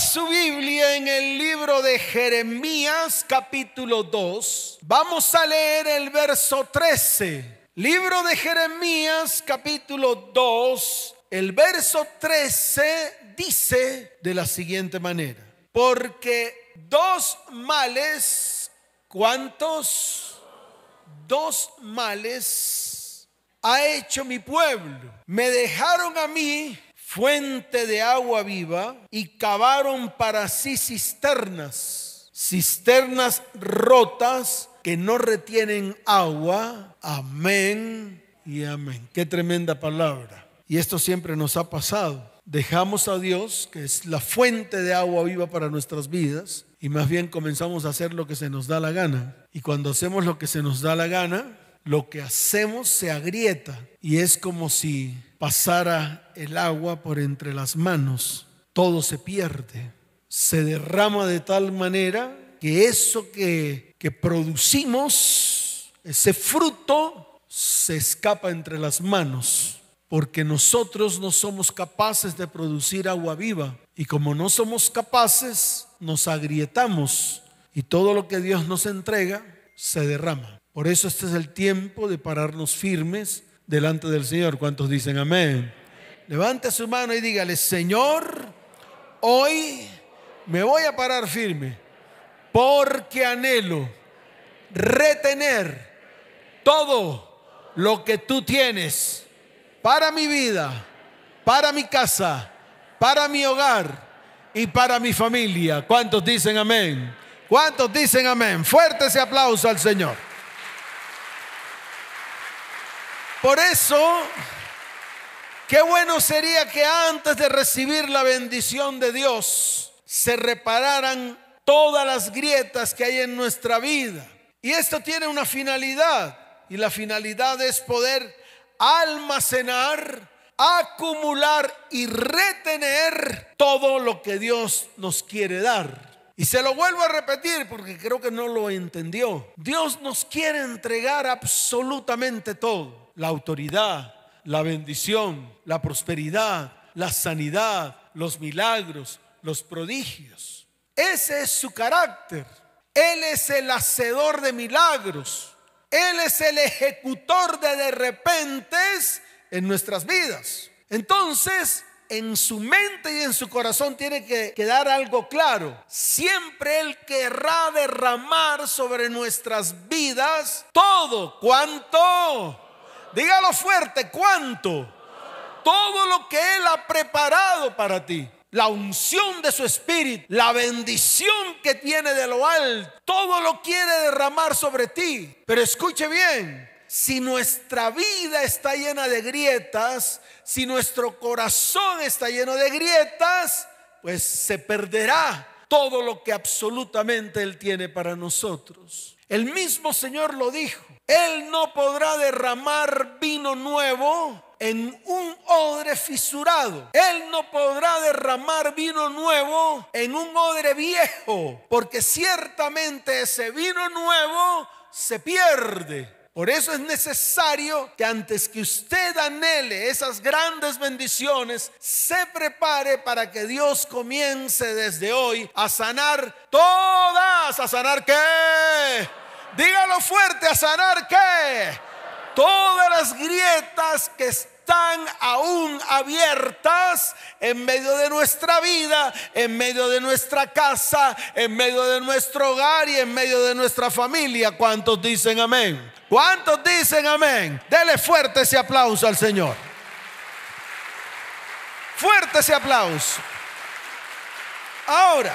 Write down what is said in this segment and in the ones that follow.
su Biblia en el libro de Jeremías capítulo 2, vamos a leer el verso 13. Libro de Jeremías capítulo 2, el verso 13 dice de la siguiente manera, porque dos males, ¿cuántos? Dos males ha hecho mi pueblo. Me dejaron a mí fuente de agua viva y cavaron para sí cisternas, cisternas rotas que no retienen agua. Amén y amén. Qué tremenda palabra. Y esto siempre nos ha pasado. Dejamos a Dios, que es la fuente de agua viva para nuestras vidas, y más bien comenzamos a hacer lo que se nos da la gana. Y cuando hacemos lo que se nos da la gana, lo que hacemos se agrieta y es como si pasara el agua por entre las manos. Todo se pierde, se derrama de tal manera que eso que, que producimos, ese fruto, se escapa entre las manos, porque nosotros no somos capaces de producir agua viva. Y como no somos capaces, nos agrietamos y todo lo que Dios nos entrega se derrama. Por eso este es el tiempo de pararnos firmes delante del Señor. ¿Cuántos dicen amén? Levante su mano y dígale, Señor, hoy me voy a parar firme porque anhelo retener todo lo que tú tienes para mi vida, para mi casa, para mi hogar y para mi familia. ¿Cuántos dicen amén? ¿Cuántos dicen amén? Fuerte ese aplauso al Señor. Por eso, qué bueno sería que antes de recibir la bendición de Dios se repararan todas las grietas que hay en nuestra vida. Y esto tiene una finalidad, y la finalidad es poder almacenar, acumular y retener todo lo que Dios nos quiere dar. Y se lo vuelvo a repetir porque creo que no lo entendió. Dios nos quiere entregar absolutamente todo la autoridad, la bendición, la prosperidad, la sanidad, los milagros, los prodigios. Ese es su carácter. Él es el hacedor de milagros. Él es el ejecutor de de repentes en nuestras vidas. Entonces, en su mente y en su corazón tiene que quedar algo claro. Siempre Él querrá derramar sobre nuestras vidas todo. ¿Cuánto? Dígalo fuerte, ¿cuánto? Todo lo que Él ha preparado para ti. La unción de su espíritu, la bendición que tiene de lo alto, todo lo quiere derramar sobre ti. Pero escuche bien, si nuestra vida está llena de grietas, si nuestro corazón está lleno de grietas, pues se perderá todo lo que absolutamente Él tiene para nosotros. El mismo Señor lo dijo. Él no podrá derramar vino nuevo en un odre fisurado. Él no podrá derramar vino nuevo en un odre viejo, porque ciertamente ese vino nuevo se pierde. Por eso es necesario que antes que usted anhele esas grandes bendiciones, se prepare para que Dios comience desde hoy a sanar todas, a sanar qué? Dígalo fuerte, a sanar qué? Todas las grietas que están aún abiertas en medio de nuestra vida, en medio de nuestra casa, en medio de nuestro hogar y en medio de nuestra familia. ¿Cuántos dicen amén? ¿Cuántos dicen amén? Dele fuerte ese aplauso al Señor. Fuerte ese aplauso. Ahora,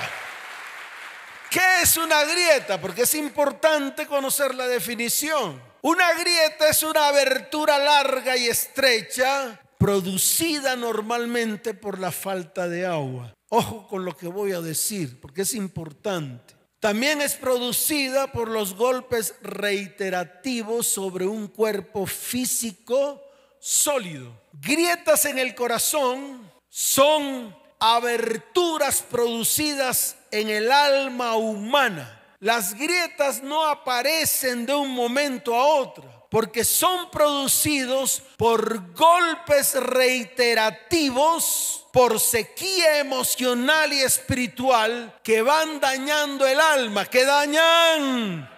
¿Qué es una grieta? Porque es importante conocer la definición. Una grieta es una abertura larga y estrecha producida normalmente por la falta de agua. Ojo con lo que voy a decir, porque es importante. También es producida por los golpes reiterativos sobre un cuerpo físico sólido. Grietas en el corazón son aberturas producidas en el alma humana. Las grietas no aparecen de un momento a otro. porque son producidos por golpes reiterativos, por sequía emocional y espiritual que van dañando el alma, que dañan.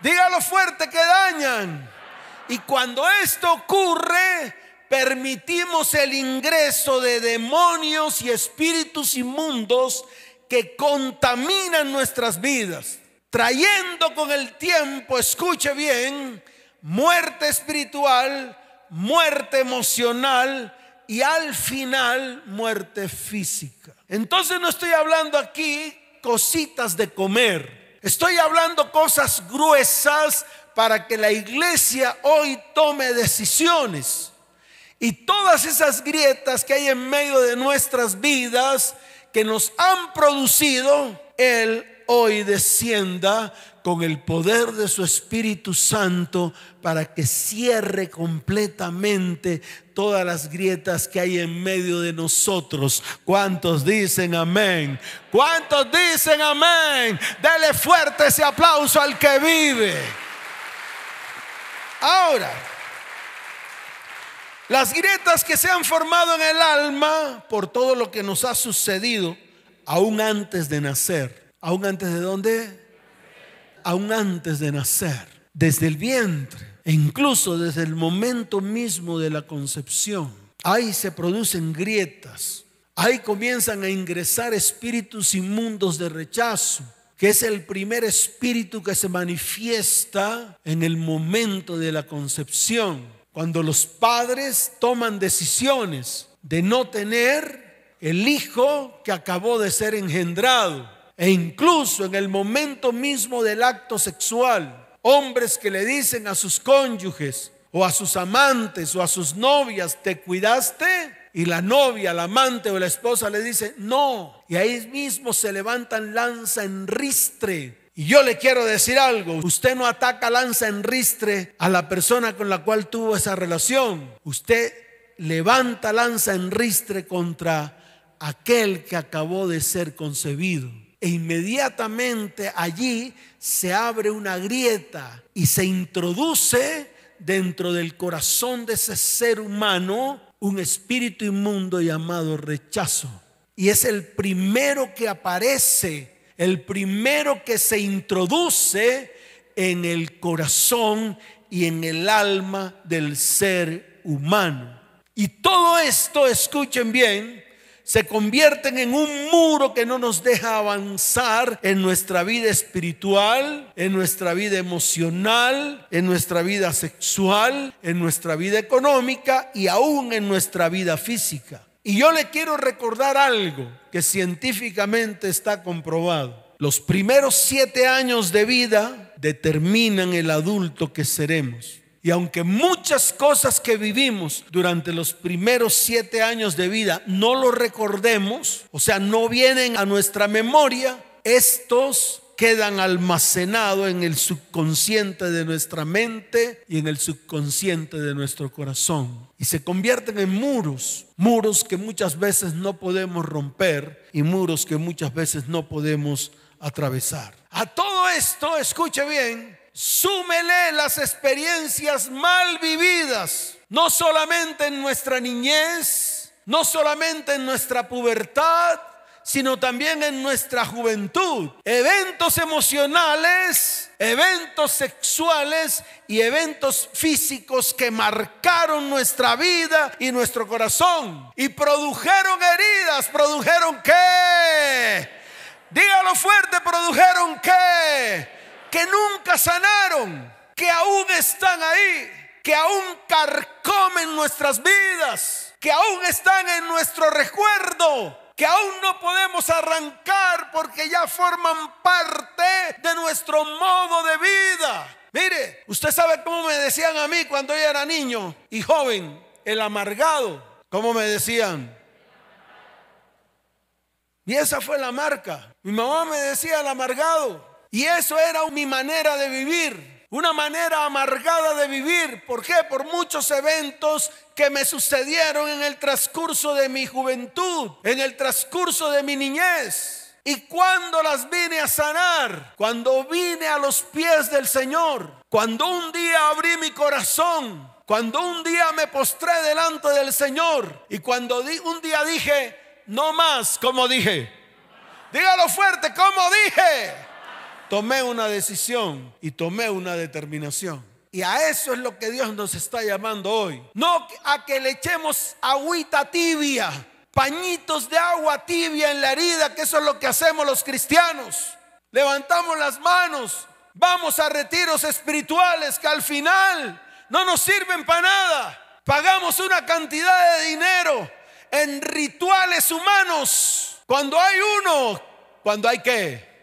Dígalo fuerte, que dañan. Y cuando esto ocurre, permitimos el ingreso de demonios y espíritus inmundos que contaminan nuestras vidas, trayendo con el tiempo, escuche bien, muerte espiritual, muerte emocional y al final muerte física. Entonces no estoy hablando aquí cositas de comer, estoy hablando cosas gruesas para que la iglesia hoy tome decisiones. Y todas esas grietas que hay en medio de nuestras vidas que nos han producido, Él hoy descienda con el poder de su Espíritu Santo para que cierre completamente todas las grietas que hay en medio de nosotros. ¿Cuántos dicen amén? ¿Cuántos dicen amén? Dele fuerte ese aplauso al que vive. Ahora, las grietas que se han formado en el alma por todo lo que nos ha sucedido, aún antes de nacer. ¿Aún antes de dónde? Aún antes de nacer. Desde el vientre e incluso desde el momento mismo de la concepción. Ahí se producen grietas. Ahí comienzan a ingresar espíritus inmundos de rechazo, que es el primer espíritu que se manifiesta en el momento de la concepción cuando los padres toman decisiones de no tener el hijo que acabó de ser engendrado. E incluso en el momento mismo del acto sexual, hombres que le dicen a sus cónyuges o a sus amantes o a sus novias, ¿te cuidaste? Y la novia, la amante o la esposa le dice, no. Y ahí mismo se levantan lanza en ristre y yo le quiero decir algo, usted no ataca lanza en ristre a la persona con la cual tuvo esa relación. Usted levanta lanza en ristre contra aquel que acabó de ser concebido. E inmediatamente allí se abre una grieta y se introduce dentro del corazón de ese ser humano un espíritu inmundo llamado rechazo. Y es el primero que aparece el primero que se introduce en el corazón y en el alma del ser humano. Y todo esto, escuchen bien, se convierten en un muro que no nos deja avanzar en nuestra vida espiritual, en nuestra vida emocional, en nuestra vida sexual, en nuestra vida económica y aún en nuestra vida física. Y yo le quiero recordar algo que científicamente está comprobado. Los primeros siete años de vida determinan el adulto que seremos. Y aunque muchas cosas que vivimos durante los primeros siete años de vida no lo recordemos, o sea, no vienen a nuestra memoria, estos quedan almacenados en el subconsciente de nuestra mente y en el subconsciente de nuestro corazón. Y se convierten en muros, muros que muchas veces no podemos romper y muros que muchas veces no podemos atravesar. A todo esto, escuche bien, súmele las experiencias mal vividas, no solamente en nuestra niñez, no solamente en nuestra pubertad, sino también en nuestra juventud. Eventos emocionales, eventos sexuales y eventos físicos que marcaron nuestra vida y nuestro corazón. Y produjeron heridas, produjeron qué? Dígalo fuerte, produjeron qué? Que nunca sanaron, que aún están ahí, que aún carcomen nuestras vidas, que aún están en nuestro recuerdo que aún no podemos arrancar porque ya forman parte de nuestro modo de vida. Mire, usted sabe cómo me decían a mí cuando yo era niño y joven, el amargado. ¿Cómo me decían? Y esa fue la marca. Mi mamá me decía el amargado. Y eso era mi manera de vivir una manera amargada de vivir. ¿Por qué? Por muchos eventos que me sucedieron en el transcurso de mi juventud, en el transcurso de mi niñez. ¿Y cuando las vine a sanar? Cuando vine a los pies del Señor. Cuando un día abrí mi corazón. Cuando un día me postré delante del Señor. Y cuando un día dije, no más, como dije. Dígalo fuerte, como dije. Tomé una decisión y tomé una determinación. Y a eso es lo que Dios nos está llamando hoy. No a que le echemos agüita tibia pañitos de agua tibia en la herida, que eso es lo que hacemos los cristianos. Levantamos las manos, vamos a retiros espirituales que al final no nos sirven para nada. Pagamos una cantidad de dinero en rituales humanos. Cuando hay uno, cuando hay que,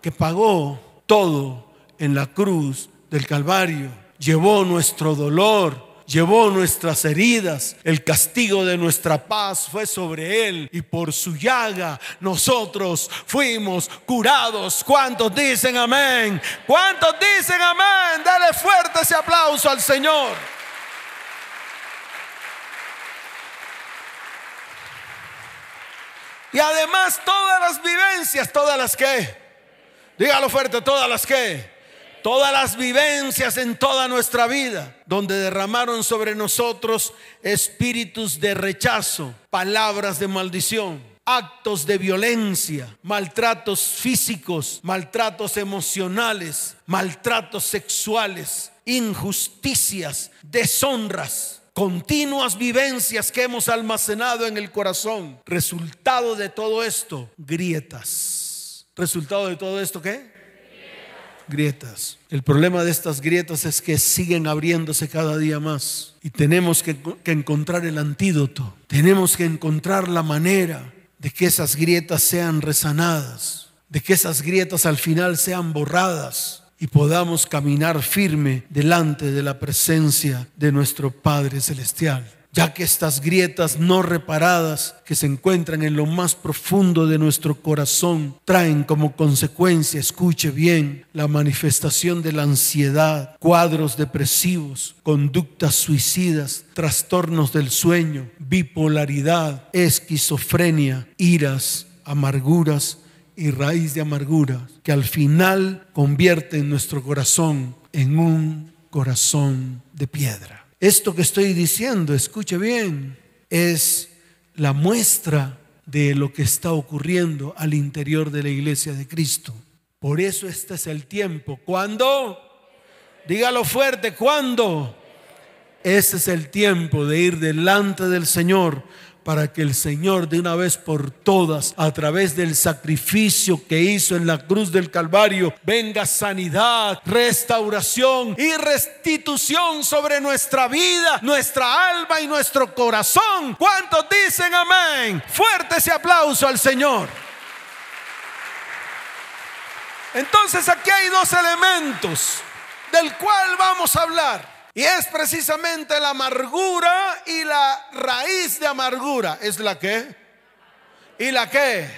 que pagó todo en la cruz del Calvario, llevó nuestro dolor, llevó nuestras heridas, el castigo de nuestra paz fue sobre él y por su llaga nosotros fuimos curados. ¿Cuántos dicen amén? ¿Cuántos dicen amén? Dale fuerte ese aplauso al Señor. Y además todas las vivencias, todas las que, dígalo fuerte, todas las que todas las vivencias en toda nuestra vida, donde derramaron sobre nosotros espíritus de rechazo, palabras de maldición, actos de violencia, maltratos físicos, maltratos emocionales, maltratos sexuales, injusticias, deshonras, continuas vivencias que hemos almacenado en el corazón. Resultado de todo esto, grietas. Resultado de todo esto, ¿qué? grietas. El problema de estas grietas es que siguen abriéndose cada día más y tenemos que, encontrar el antídoto. Tenemos que encontrar la manera de que esas grietas sean resanadas, de que esas grietas al final sean borradas y podamos caminar firme delante de la presencia de nuestro Padre Celestial ya que estas grietas no reparadas que se encuentran en lo más profundo de nuestro corazón traen como consecuencia, escuche bien, la manifestación de la ansiedad, cuadros depresivos, conductas suicidas, trastornos del sueño, bipolaridad, esquizofrenia, iras, amarguras y raíz de amargura, que al final convierte nuestro corazón en un corazón de piedra. Esto que estoy diciendo, escuche bien, es la muestra de lo que está ocurriendo al interior de la iglesia de Cristo. Por eso este es el tiempo. ¿Cuándo? Dígalo fuerte, ¿cuándo? Este es el tiempo de ir delante del Señor para que el Señor de una vez por todas, a través del sacrificio que hizo en la cruz del Calvario, venga sanidad, restauración y restitución sobre nuestra vida, nuestra alma y nuestro corazón. ¿Cuántos dicen amén? Fuerte ese aplauso al Señor. Entonces aquí hay dos elementos del cual vamos a hablar. Y es precisamente la amargura y la raíz de amargura. ¿Es la que? ¿Y la qué?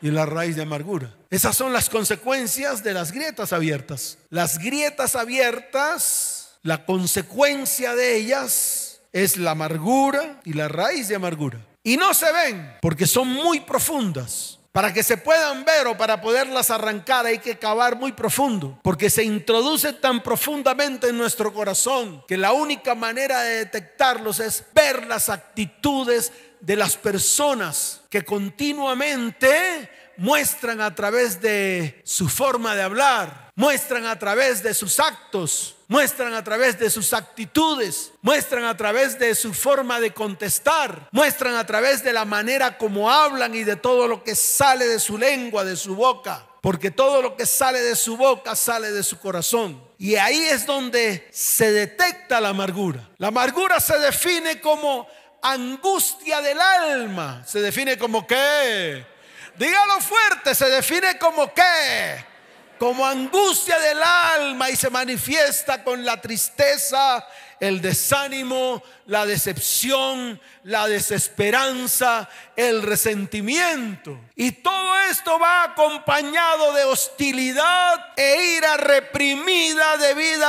Y la raíz de amargura. Esas son las consecuencias de las grietas abiertas. Las grietas abiertas, la consecuencia de ellas es la amargura y la raíz de amargura. Y no se ven porque son muy profundas. Para que se puedan ver o para poderlas arrancar hay que cavar muy profundo, porque se introduce tan profundamente en nuestro corazón que la única manera de detectarlos es ver las actitudes de las personas que continuamente muestran a través de su forma de hablar, muestran a través de sus actos, muestran a través de sus actitudes, muestran a través de su forma de contestar, muestran a través de la manera como hablan y de todo lo que sale de su lengua, de su boca. Porque todo lo que sale de su boca sale de su corazón. Y ahí es donde se detecta la amargura. La amargura se define como angustia del alma. Se define como qué. Dígalo fuerte, se define como qué como angustia del alma y se manifiesta con la tristeza, el desánimo, la decepción, la desesperanza, el resentimiento. Y todo esto va acompañado de hostilidad e ira reprimida debido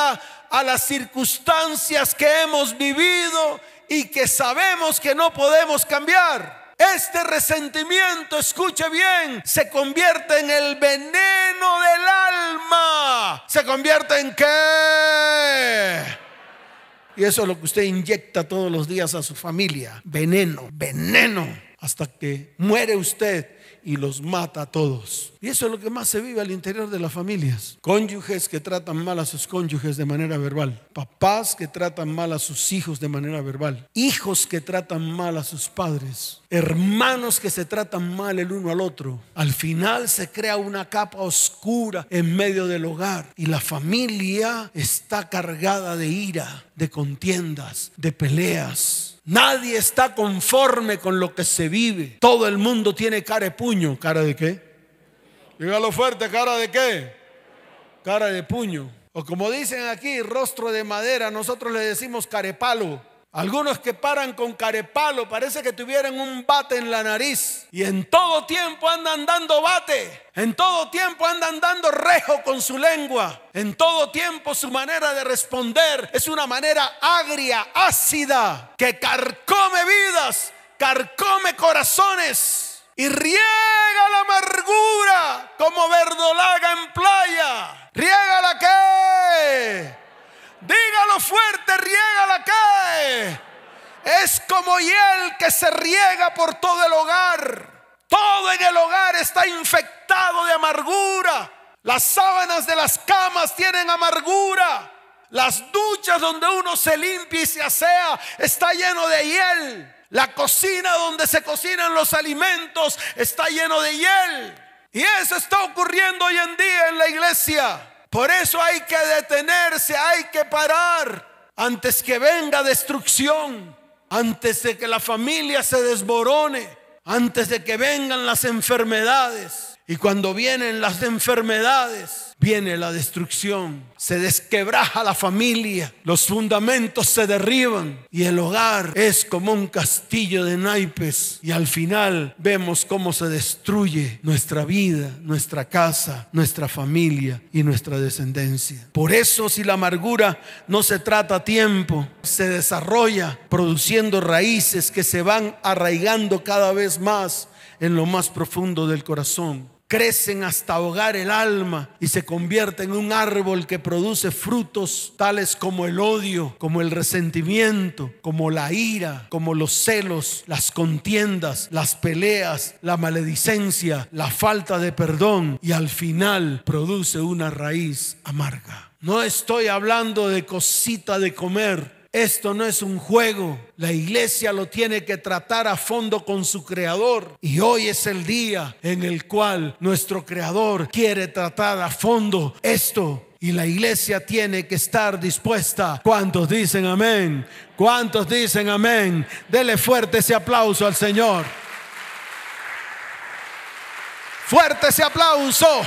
a las circunstancias que hemos vivido y que sabemos que no podemos cambiar. Este resentimiento, escuche bien, se convierte en el veneno del alma. ¿Se convierte en qué? Y eso es lo que usted inyecta todos los días a su familia. Veneno, veneno. Hasta que muere usted y los mata a todos. Y eso es lo que más se vive al interior de las familias. Cónyuges que tratan mal a sus cónyuges de manera verbal. Papás que tratan mal a sus hijos de manera verbal. Hijos que tratan mal a sus padres. Hermanos que se tratan mal el uno al otro. Al final se crea una capa oscura en medio del hogar. Y la familia está cargada de ira, de contiendas, de peleas Nadie está conforme con lo que se vive. Todo el mundo tiene cara de puño. ¿Cara de qué? Dígalo fuerte, ¿cara de qué? Cara de puño. O como dicen aquí, rostro de madera, nosotros le decimos carepalo. Algunos que paran con carepalo, parece que tuvieran un bate en la nariz y en todo tiempo andan dando bate, en todo tiempo andan dando rejo con su lengua, en todo tiempo su manera de responder es una manera agria, ácida, que carcome vidas, carcome corazones y riega la amargura como verdolaga en playa. Riega la que Dígalo fuerte, riega la cae. Es como hiel que se riega por todo el hogar. Todo en el hogar está infectado de amargura. Las sábanas de las camas tienen amargura. Las duchas donde uno se limpia y se asea está lleno de hiel. La cocina donde se cocinan los alimentos está lleno de hiel. Y eso está ocurriendo hoy en día en la iglesia. Por eso hay que detenerse, hay que parar antes que venga destrucción, antes de que la familia se desborone, antes de que vengan las enfermedades. Y cuando vienen las enfermedades, viene la destrucción. Se desquebraja la familia, los fundamentos se derriban y el hogar es como un castillo de naipes. Y al final vemos cómo se destruye nuestra vida, nuestra casa, nuestra familia y nuestra descendencia. Por eso si la amargura no se trata a tiempo, se desarrolla produciendo raíces que se van arraigando cada vez más en lo más profundo del corazón crecen hasta ahogar el alma y se convierten en un árbol que produce frutos tales como el odio, como el resentimiento, como la ira, como los celos, las contiendas, las peleas, la maledicencia, la falta de perdón y al final produce una raíz amarga. No estoy hablando de cosita de comer esto no es un juego. La iglesia lo tiene que tratar a fondo con su creador. Y hoy es el día en el cual nuestro creador quiere tratar a fondo esto. Y la iglesia tiene que estar dispuesta. ¿Cuántos dicen amén? ¿Cuántos dicen amén? Dele fuerte ese aplauso al Señor. Fuerte ese aplauso.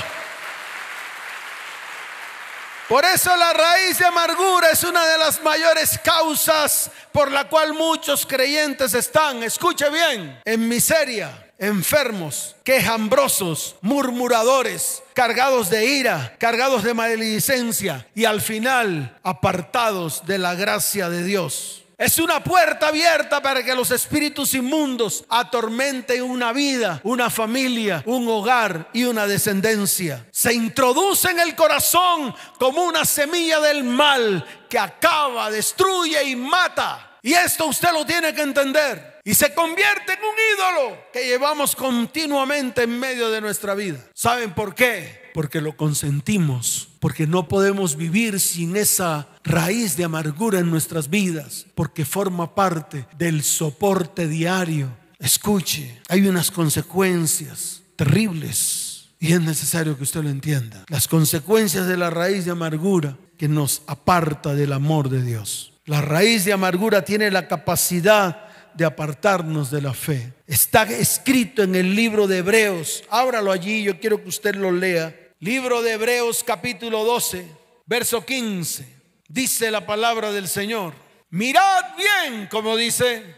Por eso la raíz de amargura es una de las mayores causas por la cual muchos creyentes están, escuche bien, en miseria, enfermos, quejambrosos, murmuradores, cargados de ira, cargados de maledicencia y al final apartados de la gracia de Dios. Es una puerta abierta para que los espíritus inmundos atormenten una vida, una familia, un hogar y una descendencia. Se introduce en el corazón como una semilla del mal que acaba, destruye y mata. Y esto usted lo tiene que entender. Y se convierte en un ídolo que llevamos continuamente en medio de nuestra vida. ¿Saben por qué? Porque lo consentimos porque no podemos vivir sin esa raíz de amargura en nuestras vidas, porque forma parte del soporte diario. Escuche, hay unas consecuencias terribles y es necesario que usted lo entienda. Las consecuencias de la raíz de amargura que nos aparta del amor de Dios. La raíz de amargura tiene la capacidad de apartarnos de la fe. Está escrito en el libro de Hebreos. Ábralo allí, yo quiero que usted lo lea. Libro de Hebreos capítulo 12, verso 15. Dice la palabra del Señor. Mirad bien, como dice.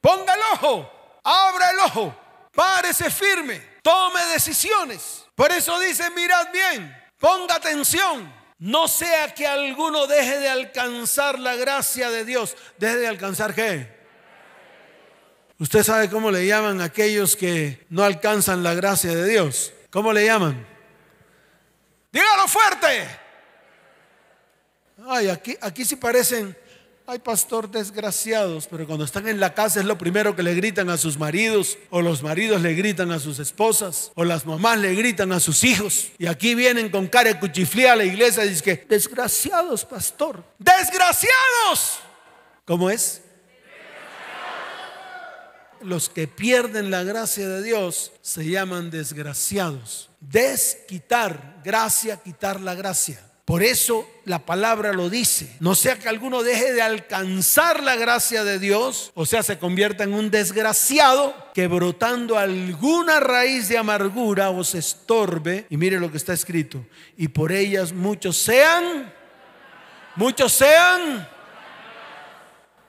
Ponga el ojo, abra el ojo, párese firme, tome decisiones. Por eso dice, mirad bien, ponga atención. No sea que alguno deje de alcanzar la gracia de Dios. ¿Deje de alcanzar qué? Usted sabe cómo le llaman a aquellos que no alcanzan la gracia de Dios. ¿Cómo le llaman? Dígalo fuerte. Ay, aquí, aquí sí parecen, ay pastor, desgraciados, pero cuando están en la casa es lo primero que le gritan a sus maridos, o los maridos le gritan a sus esposas, o las mamás le gritan a sus hijos. Y aquí vienen con cara cuchiflía a la iglesia y dicen que, desgraciados, pastor, desgraciados. ¿Cómo es? Los que pierden la gracia de Dios se llaman desgraciados. Desquitar, gracia, quitar la gracia. Por eso la palabra lo dice. No sea que alguno deje de alcanzar la gracia de Dios, o sea, se convierta en un desgraciado que brotando alguna raíz de amargura os estorbe. Y mire lo que está escrito. Y por ellas muchos sean, muchos sean.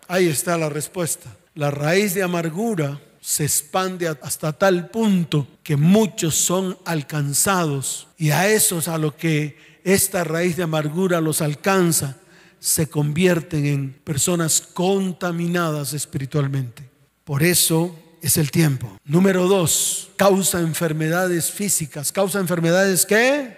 Ahí está la respuesta la raíz de amargura se expande hasta tal punto que muchos son alcanzados y a esos a lo que esta raíz de amargura los alcanza se convierten en personas contaminadas espiritualmente. Por eso es el tiempo. Número dos, causa enfermedades físicas. ¿Causa enfermedades qué?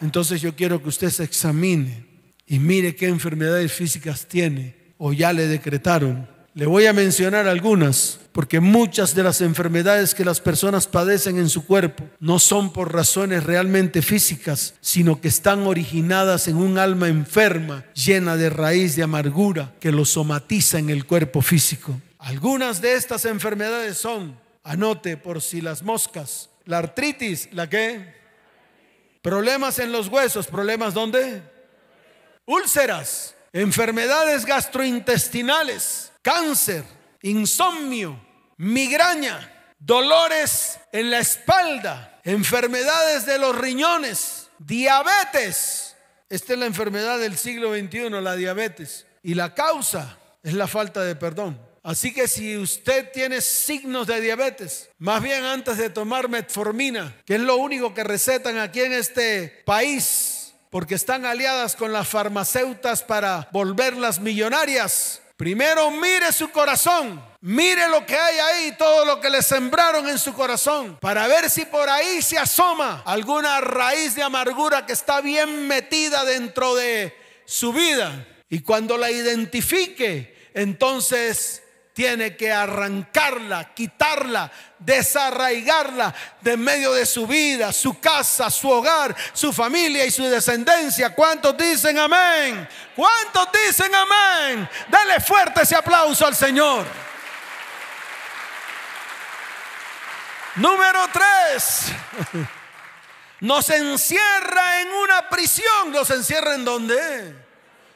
Entonces yo quiero que usted se examine y mire qué enfermedades físicas tiene o ya le decretaron le voy a mencionar algunas, porque muchas de las enfermedades que las personas padecen en su cuerpo no son por razones realmente físicas, sino que están originadas en un alma enferma, llena de raíz de amargura, que lo somatiza en el cuerpo físico. Algunas de estas enfermedades son, anote por si las moscas, la artritis, ¿la qué? Problemas en los huesos, ¿problemas dónde? Úlceras, enfermedades gastrointestinales, cáncer, insomnio, migraña, dolores en la espalda, enfermedades de los riñones, diabetes. Esta es la enfermedad del siglo XXI, la diabetes. Y la causa es la falta de perdón. Así que si usted tiene signos de diabetes, más bien antes de tomar metformina, que es lo único que recetan aquí en este país, porque están aliadas con las farmacéuticas para volverlas millonarias, Primero mire su corazón, mire lo que hay ahí, todo lo que le sembraron en su corazón, para ver si por ahí se asoma alguna raíz de amargura que está bien metida dentro de su vida. Y cuando la identifique, entonces tiene que arrancarla, quitarla, desarraigarla de medio de su vida, su casa, su hogar, su familia y su descendencia. ¿Cuántos dicen amén? ¿Cuántos dicen amén? Dale fuerte ese aplauso al Señor. Número tres. Nos encierra en una prisión. ¿Nos encierra en dónde?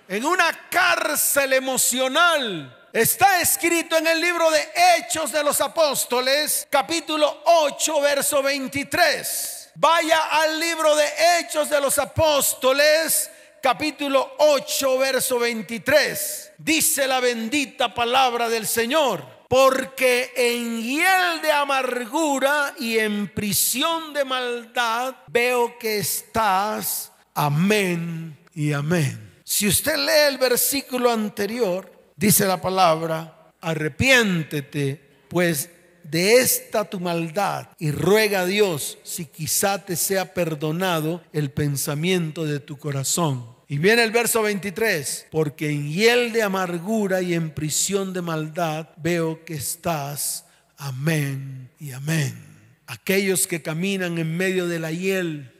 En una cárcel emocional Está escrito en el libro de Hechos de los Apóstoles, capítulo 8, verso 23. Vaya al libro de Hechos de los Apóstoles, capítulo 8, verso 23. Dice la bendita palabra del Señor. Porque en hiel de amargura y en prisión de maldad veo que estás. Amén y amén. Si usted lee el versículo anterior, dice la palabra, arrepiéntete pues de esta tu maldad y ruega a Dios si quizá te sea perdonado el pensamiento de tu corazón. Y viene el verso 23, porque en hiel de amargura y en prisión de maldad veo que estás. Amén y amén. Aquellos que caminan en medio de la hiel,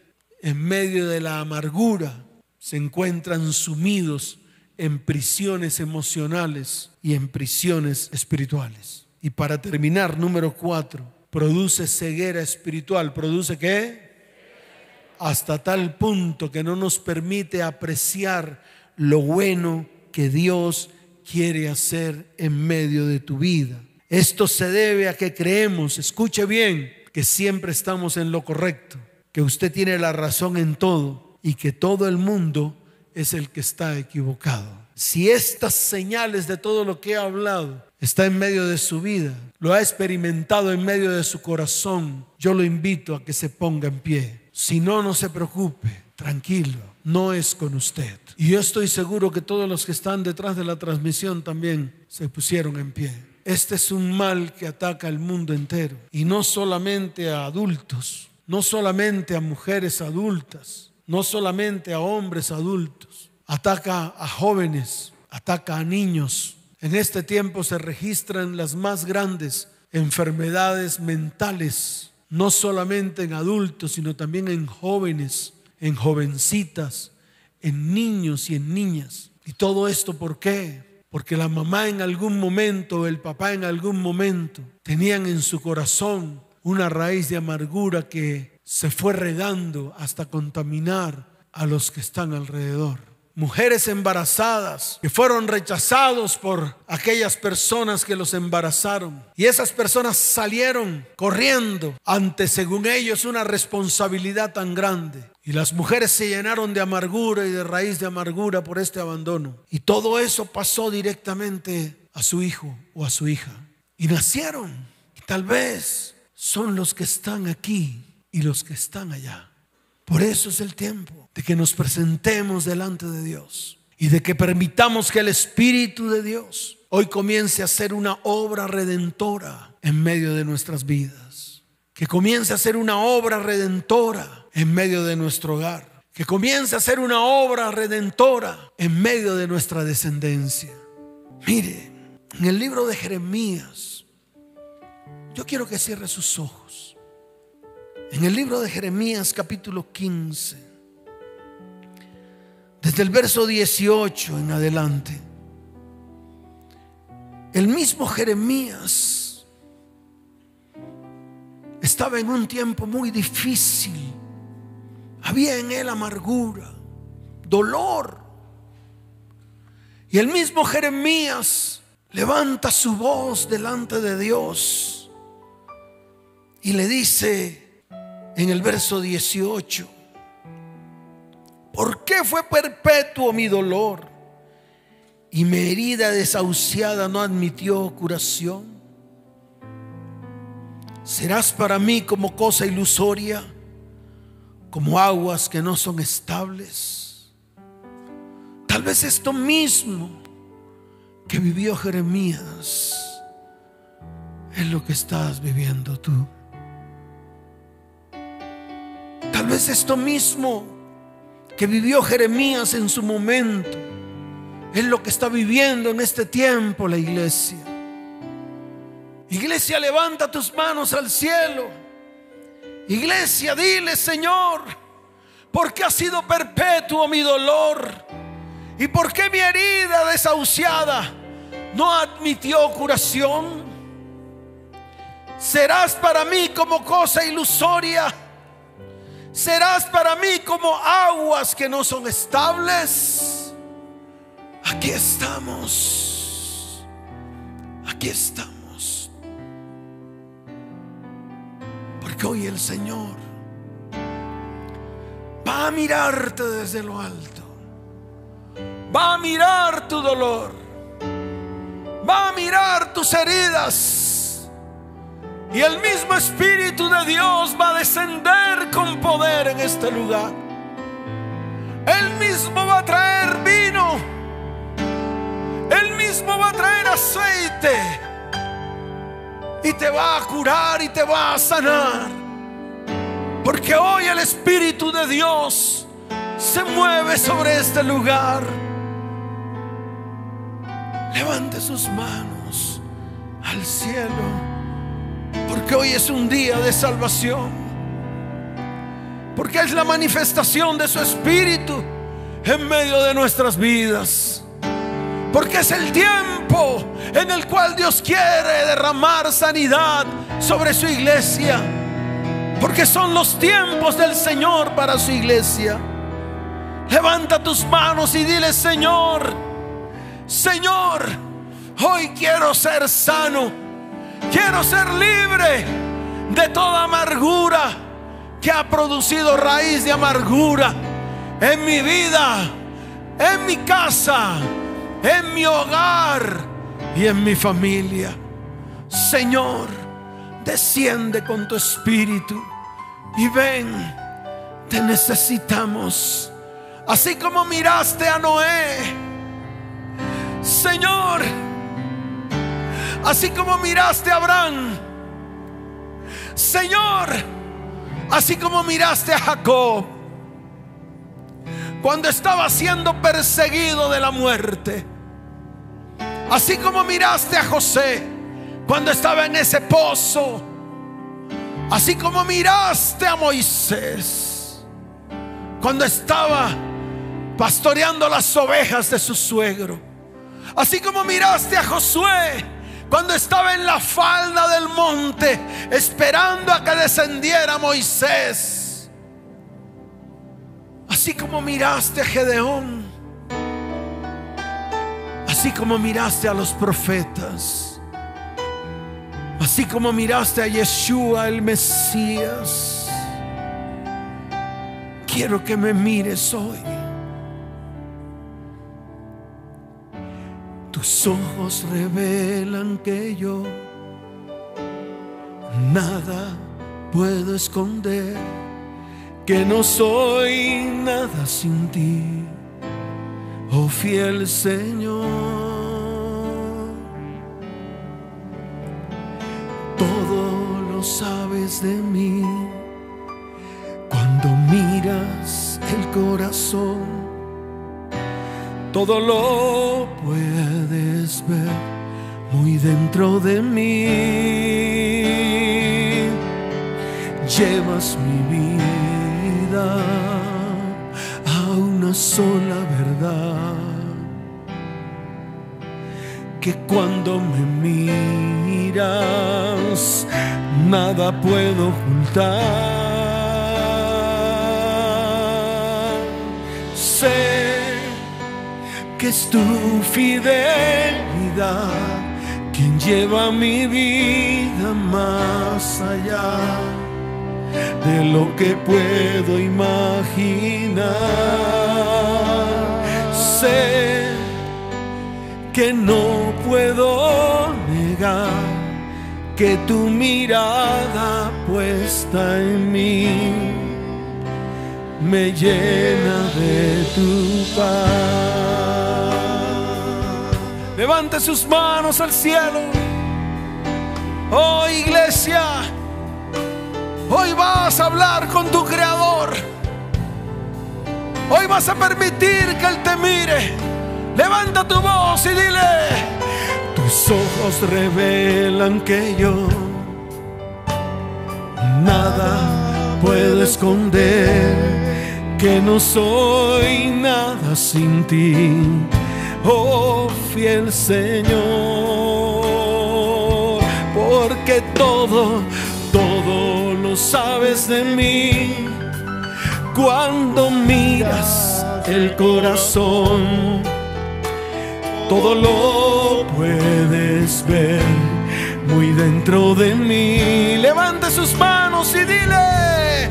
en medio de la amargura, se encuentran sumidos en prisiones emocionales y en prisiones espirituales. Y para terminar, número cuatro, produce ceguera espiritual. ¿Produce qué? Hasta tal punto que no nos permite apreciar lo bueno que Dios quiere hacer en medio de tu vida. Esto se debe a que creemos, escuche bien, que siempre estamos en lo correcto, que usted tiene la razón en todo y que todo el mundo es el que está equivocado. Si estas señales de todo lo que he hablado está en medio de su vida, lo ha experimentado en medio de su corazón, yo lo invito a que se ponga en pie. Si no, no se preocupe, tranquilo, no es con usted. Y yo estoy seguro que todos los que están detrás de la transmisión también se pusieron en pie. este es un mal que ataca al mundo entero y no solamente a adultos, no solamente a mujeres adultas, no solamente a hombres adultos, ataca a jóvenes, ataca a niños. En este tiempo se registran las más grandes enfermedades mentales, no solamente en adultos, sino también en jóvenes, en jovencitas, en niños y en niñas. ¿Y todo esto por qué? Porque la mamá en algún momento, el papá en algún momento, tenían en su corazón una raíz de amargura que se fue regando hasta contaminar a los que están alrededor mujeres embarazadas que fueron rechazados por aquellas personas que los embarazaron. Y esas personas salieron corriendo ante, según ellos, una responsabilidad tan grande. Y las mujeres se llenaron de amargura y de raíz de amargura por este abandono. Y todo eso pasó directamente a su hijo o a su hija. Y nacieron. Y tal vez son los que están aquí y los que están allá. Por eso es el tiempo de que nos presentemos delante de Dios y de que permitamos que el Espíritu de Dios hoy comience a hacer una obra redentora en medio de nuestras vidas. Que comience a hacer una obra redentora en medio de nuestro hogar. Que comience a hacer una obra redentora en medio de nuestra descendencia. Mire, en el libro de Jeremías, yo quiero que cierre sus ojos. En el libro de Jeremías capítulo 15, desde el verso 18 en adelante, el mismo Jeremías estaba en un tiempo muy difícil. Había en él amargura, dolor. Y el mismo Jeremías levanta su voz delante de Dios y le dice, en el verso 18. ¿Por qué fue perpetuo mi dolor? Y mi herida desahuciada no admitió curación. Serás para mí como cosa ilusoria, como aguas que no son estables. Tal vez esto mismo que vivió Jeremías es lo que estás viviendo tú. Tal vez esto mismo que vivió Jeremías en su momento es lo que está viviendo en este tiempo la iglesia. Iglesia, levanta tus manos al cielo. Iglesia, dile, Señor, ¿por qué ha sido perpetuo mi dolor? ¿Y por qué mi herida desahuciada no admitió curación? Serás para mí como cosa ilusoria serás para mí como aguas que no son estables. Aquí estamos. Aquí estamos. Porque hoy el Señor va a mirarte desde lo alto. Va a mirar tu dolor. Va a mirar tus heridas y el mismo Espíritu de Dios va a descender con poder en este lugar. Él mismo va a traer vino. Él mismo va a traer aceite. Y te va a curar y te va a sanar. Porque hoy el Espíritu de Dios se mueve sobre este lugar. Levante sus manos al cielo. Porque hoy es un día de salvación. Porque es la manifestación de su Espíritu en medio de nuestras vidas. Porque es el tiempo en el cual Dios quiere derramar sanidad sobre su iglesia. Porque son los tiempos del Señor para su iglesia. Levanta tus manos y dile, Señor, Señor, hoy quiero ser sano. Quiero ser libre de toda amargura que ha producido raíz de amargura en mi vida, en mi casa, en mi hogar y en mi familia. Señor, desciende con tu espíritu y ven, te necesitamos. Así como miraste a Noé, Señor, así como miraste a Abraham. Señor, así como miraste a Jacob cuando estaba siendo perseguido de la muerte. Así como miraste a José cuando estaba en ese pozo. Así como miraste a Moisés cuando estaba pastoreando las ovejas de su suegro. Así como miraste a Josué cuando estaba en la falda del monte esperando a que descendiera Moisés. Así como miraste a Gedeón. Así como miraste a los profetas. Así como miraste a Yeshua el Mesías. Quiero que me mires hoy. Tus ojos revelan que yo nada puedo esconder, que no soy nada sin ti, oh fiel Señor. Todo lo sabes de mí cuando miras el corazón todo lo puedes ver muy dentro de mí. Llevas mi vida a una sola verdad. Que cuando me miras, nada puedo ocultar. Que es tu fidelidad quien lleva mi vida más allá de lo que puedo imaginar. Sé que no puedo negar que tu mirada puesta en mí me llena de tu paz. Levante sus manos al cielo. Oh iglesia, hoy vas a hablar con tu creador. Hoy vas a permitir que Él te mire. Levanta tu voz y dile, tus ojos revelan que yo nada puedo esconder, que no soy nada sin ti oh fiel Señor, porque todo, todo lo sabes de mí cuando miras el corazón. Todo lo puedes ver muy dentro de mí. Levante sus manos y dile,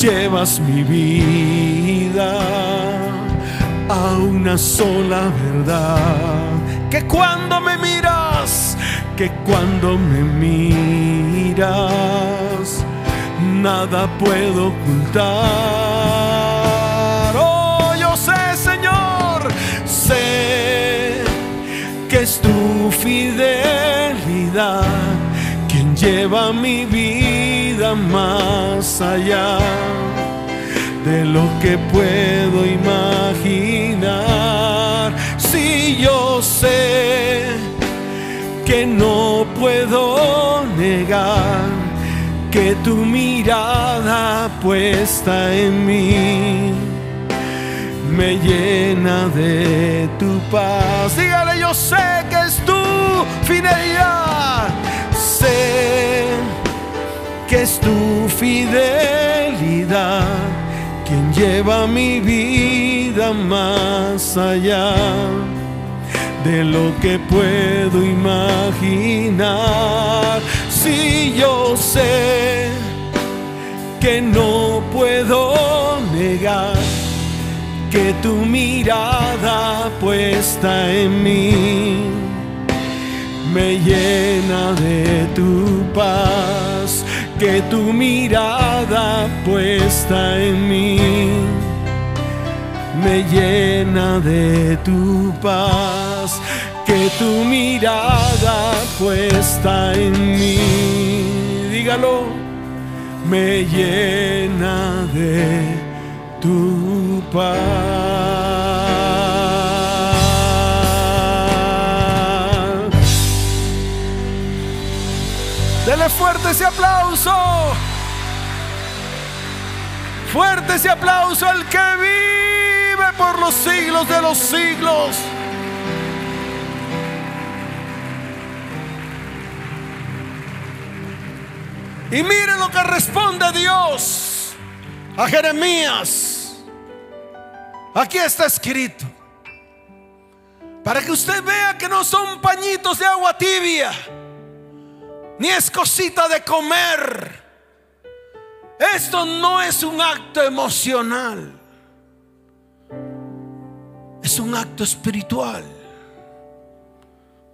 llevas mi vida a una sola verdad. Que cuando me miras, que cuando me miras, nada puedo ocultar. Oh, yo sé, Señor, sé que es tu fidelidad quien lleva mi vida más allá de lo que puedo imaginar. Si yo sé que no puedo negar que tu mirada puesta en mí me llena de tu paz. Dígale, yo sé que es tu fidelidad. Sé que es tu fidelidad quien lleva mi vida más allá de lo que puedo imaginar. Si yo sé que no puedo negar que tu mirada puesta en mí me llena de tu paz que tu mirada puesta en mí me llena de tu paz, que tu mirada puesta en mí, dígalo, me llena de tu paz. Dele fuerte ese aplauso. Fuerte ese aplauso al que vive por los siglos de los siglos. Y mire lo que responde Dios a Jeremías. Aquí está escrito. Para que usted vea que no son pañitos de agua tibia, ni es cosita de comer. Esto no es un acto emocional. Es un acto espiritual.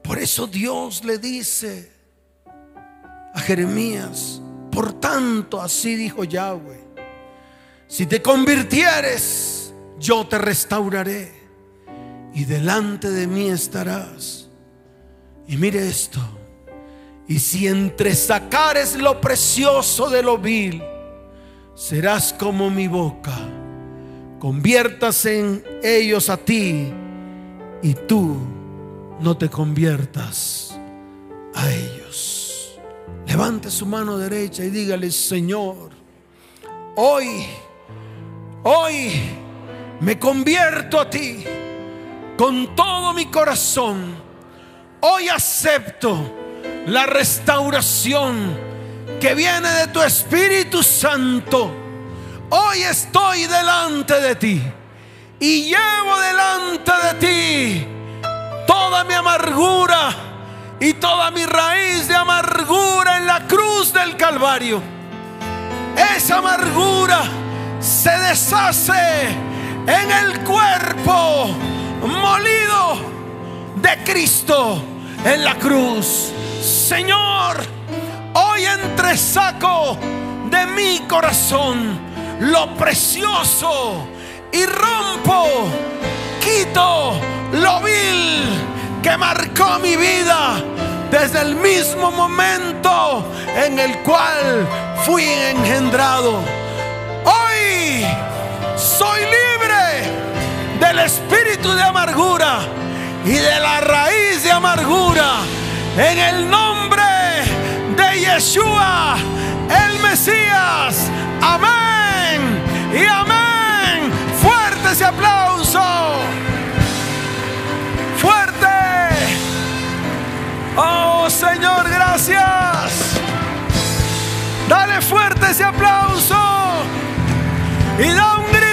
Por eso Dios le dice a Jeremías, por tanto, así dijo Yahweh, si te convirtieres, yo te restauraré y delante de mí estarás. Y mire esto, y si entre sacares lo precioso de lo vil, serás como mi boca, conviertas en ellos a ti y tú no te conviertas a ellos. Levante su mano derecha y dígale, Señor, hoy, hoy me convierto a ti con todo mi corazón. Hoy acepto la restauración que viene de tu Espíritu Santo. Hoy estoy delante de ti y llevo delante de ti toda mi amargura y toda mi raíz de amargura en la cruz del Calvario. Esa amargura se deshace en el cuerpo molido de Cristo en la cruz. Señor, hoy entresaco de mi corazón lo precioso y rompo, quito lo vil que marcó mi vida desde el mismo momento en el cual fui engendrado. Hoy soy libre del espíritu de amargura y de la raíz de amargura en el nombre de Yeshua, el Mesías. Amén y amén. Fuerte ese aplauso. Oh Señor, gracias. Dale fuerte ese aplauso y da un grito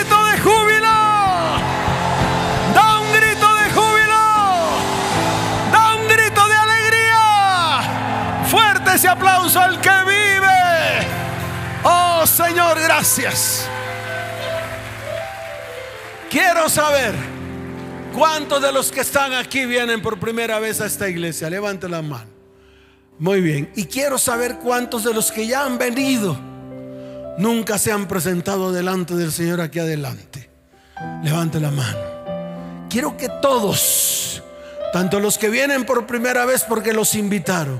aplauso que vive. Oh Señor, gracias. Quiero saber. ¿Cuántos de los que están aquí vienen por primera vez a esta iglesia? Levante la mano. Muy bien. Y quiero saber cuántos de los que ya han venido nunca se han presentado delante del Señor aquí adelante. Levante la mano. Quiero que todos, tanto los que vienen por primera vez porque los invitaron,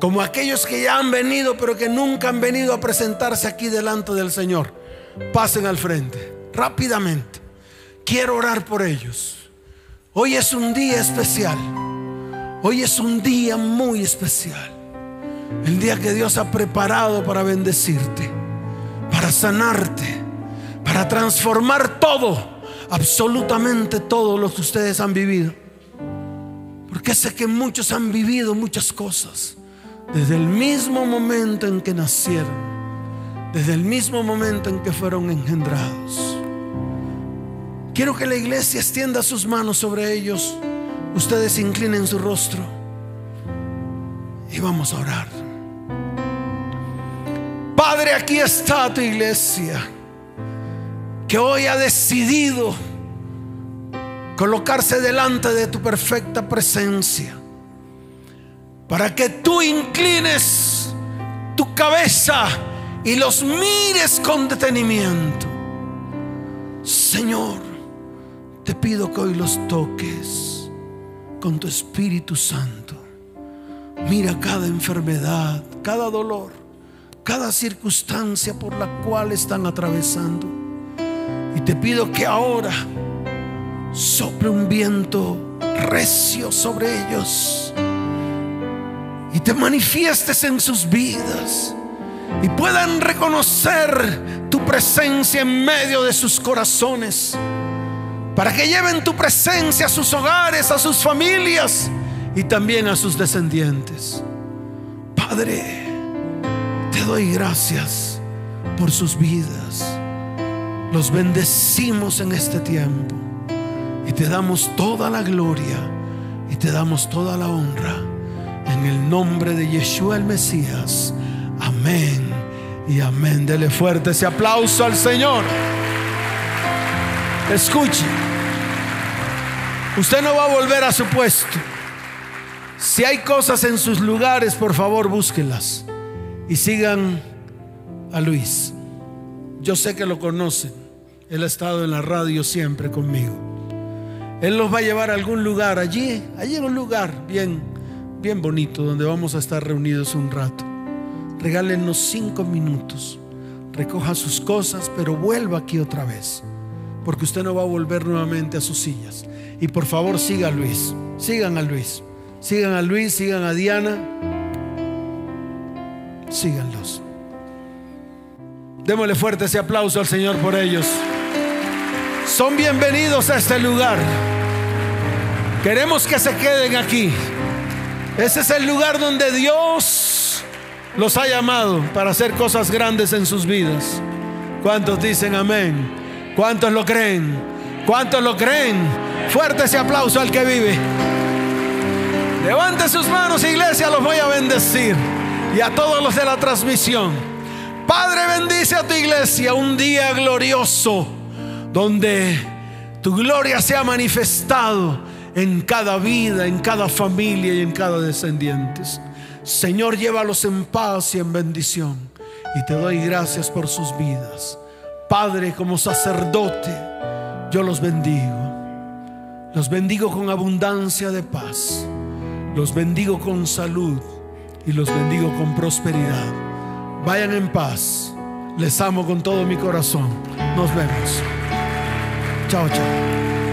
como aquellos que ya han venido pero que nunca han venido a presentarse aquí delante del Señor, pasen al frente rápidamente. Quiero orar por ellos. Hoy es un día especial. Hoy es un día muy especial. El día que Dios ha preparado para bendecirte, para sanarte, para transformar todo, absolutamente todo lo que ustedes han vivido. Porque sé que muchos han vivido muchas cosas desde el mismo momento en que nacieron, desde el mismo momento en que fueron engendrados. Quiero que la iglesia extienda sus manos sobre ellos. Ustedes inclinen su rostro y vamos a orar. Padre, aquí está tu iglesia que hoy ha decidido colocarse delante de tu perfecta presencia para que tú inclines tu cabeza y los mires con detenimiento. Señor, te pido que hoy los toques con tu Espíritu Santo. Mira cada enfermedad, cada dolor, cada circunstancia por la cual están atravesando. Y te pido que ahora sople un viento recio sobre ellos y te manifiestes en sus vidas y puedan reconocer tu presencia en medio de sus corazones para que lleven tu presencia a sus hogares, a sus familias y también a sus descendientes. Padre, te doy gracias por sus vidas. Los bendecimos en este tiempo y te damos toda la gloria y te damos toda la honra en el nombre de Yeshua el Mesías. Amén y amén. Dele fuerte ese aplauso al Señor. Escuche. Usted no va a volver a su puesto. Si hay cosas en sus lugares, por favor, búsquenlas y sigan a Luis. Yo sé que lo conocen. Él ha estado en la radio siempre conmigo. Él los va a llevar a algún lugar allí, allí en un lugar bien, bien bonito donde vamos a estar reunidos un rato. Regálenos cinco minutos. Recoja sus cosas, pero vuelva aquí otra vez. Porque usted no va a volver nuevamente a sus sillas. Y por favor siga a Luis. Sigan a Luis. Sigan a Luis, sigan a Diana. Síganlos. Démosle fuerte ese aplauso al Señor por ellos. Son bienvenidos a este lugar. Queremos que se queden aquí. Ese es el lugar donde Dios los ha llamado para hacer cosas grandes en sus vidas. ¿Cuántos dicen amén? ¿Cuántos lo creen? ¿Cuántos lo creen? Fuerte ese aplauso al que vive. Levante sus manos, iglesia, los voy a bendecir. Y a todos los de la transmisión. Padre, bendice a tu iglesia un día glorioso donde tu gloria se ha manifestado en cada vida, en cada familia y en cada descendiente. Señor, llévalos en paz y en bendición. Y te doy gracias por sus vidas. Padre, como sacerdote, yo los bendigo. Los bendigo con abundancia de paz. Los bendigo con salud y los bendigo con prosperidad. Vayan en paz. Les amo con todo mi corazón. Nos vemos. Chao, chao.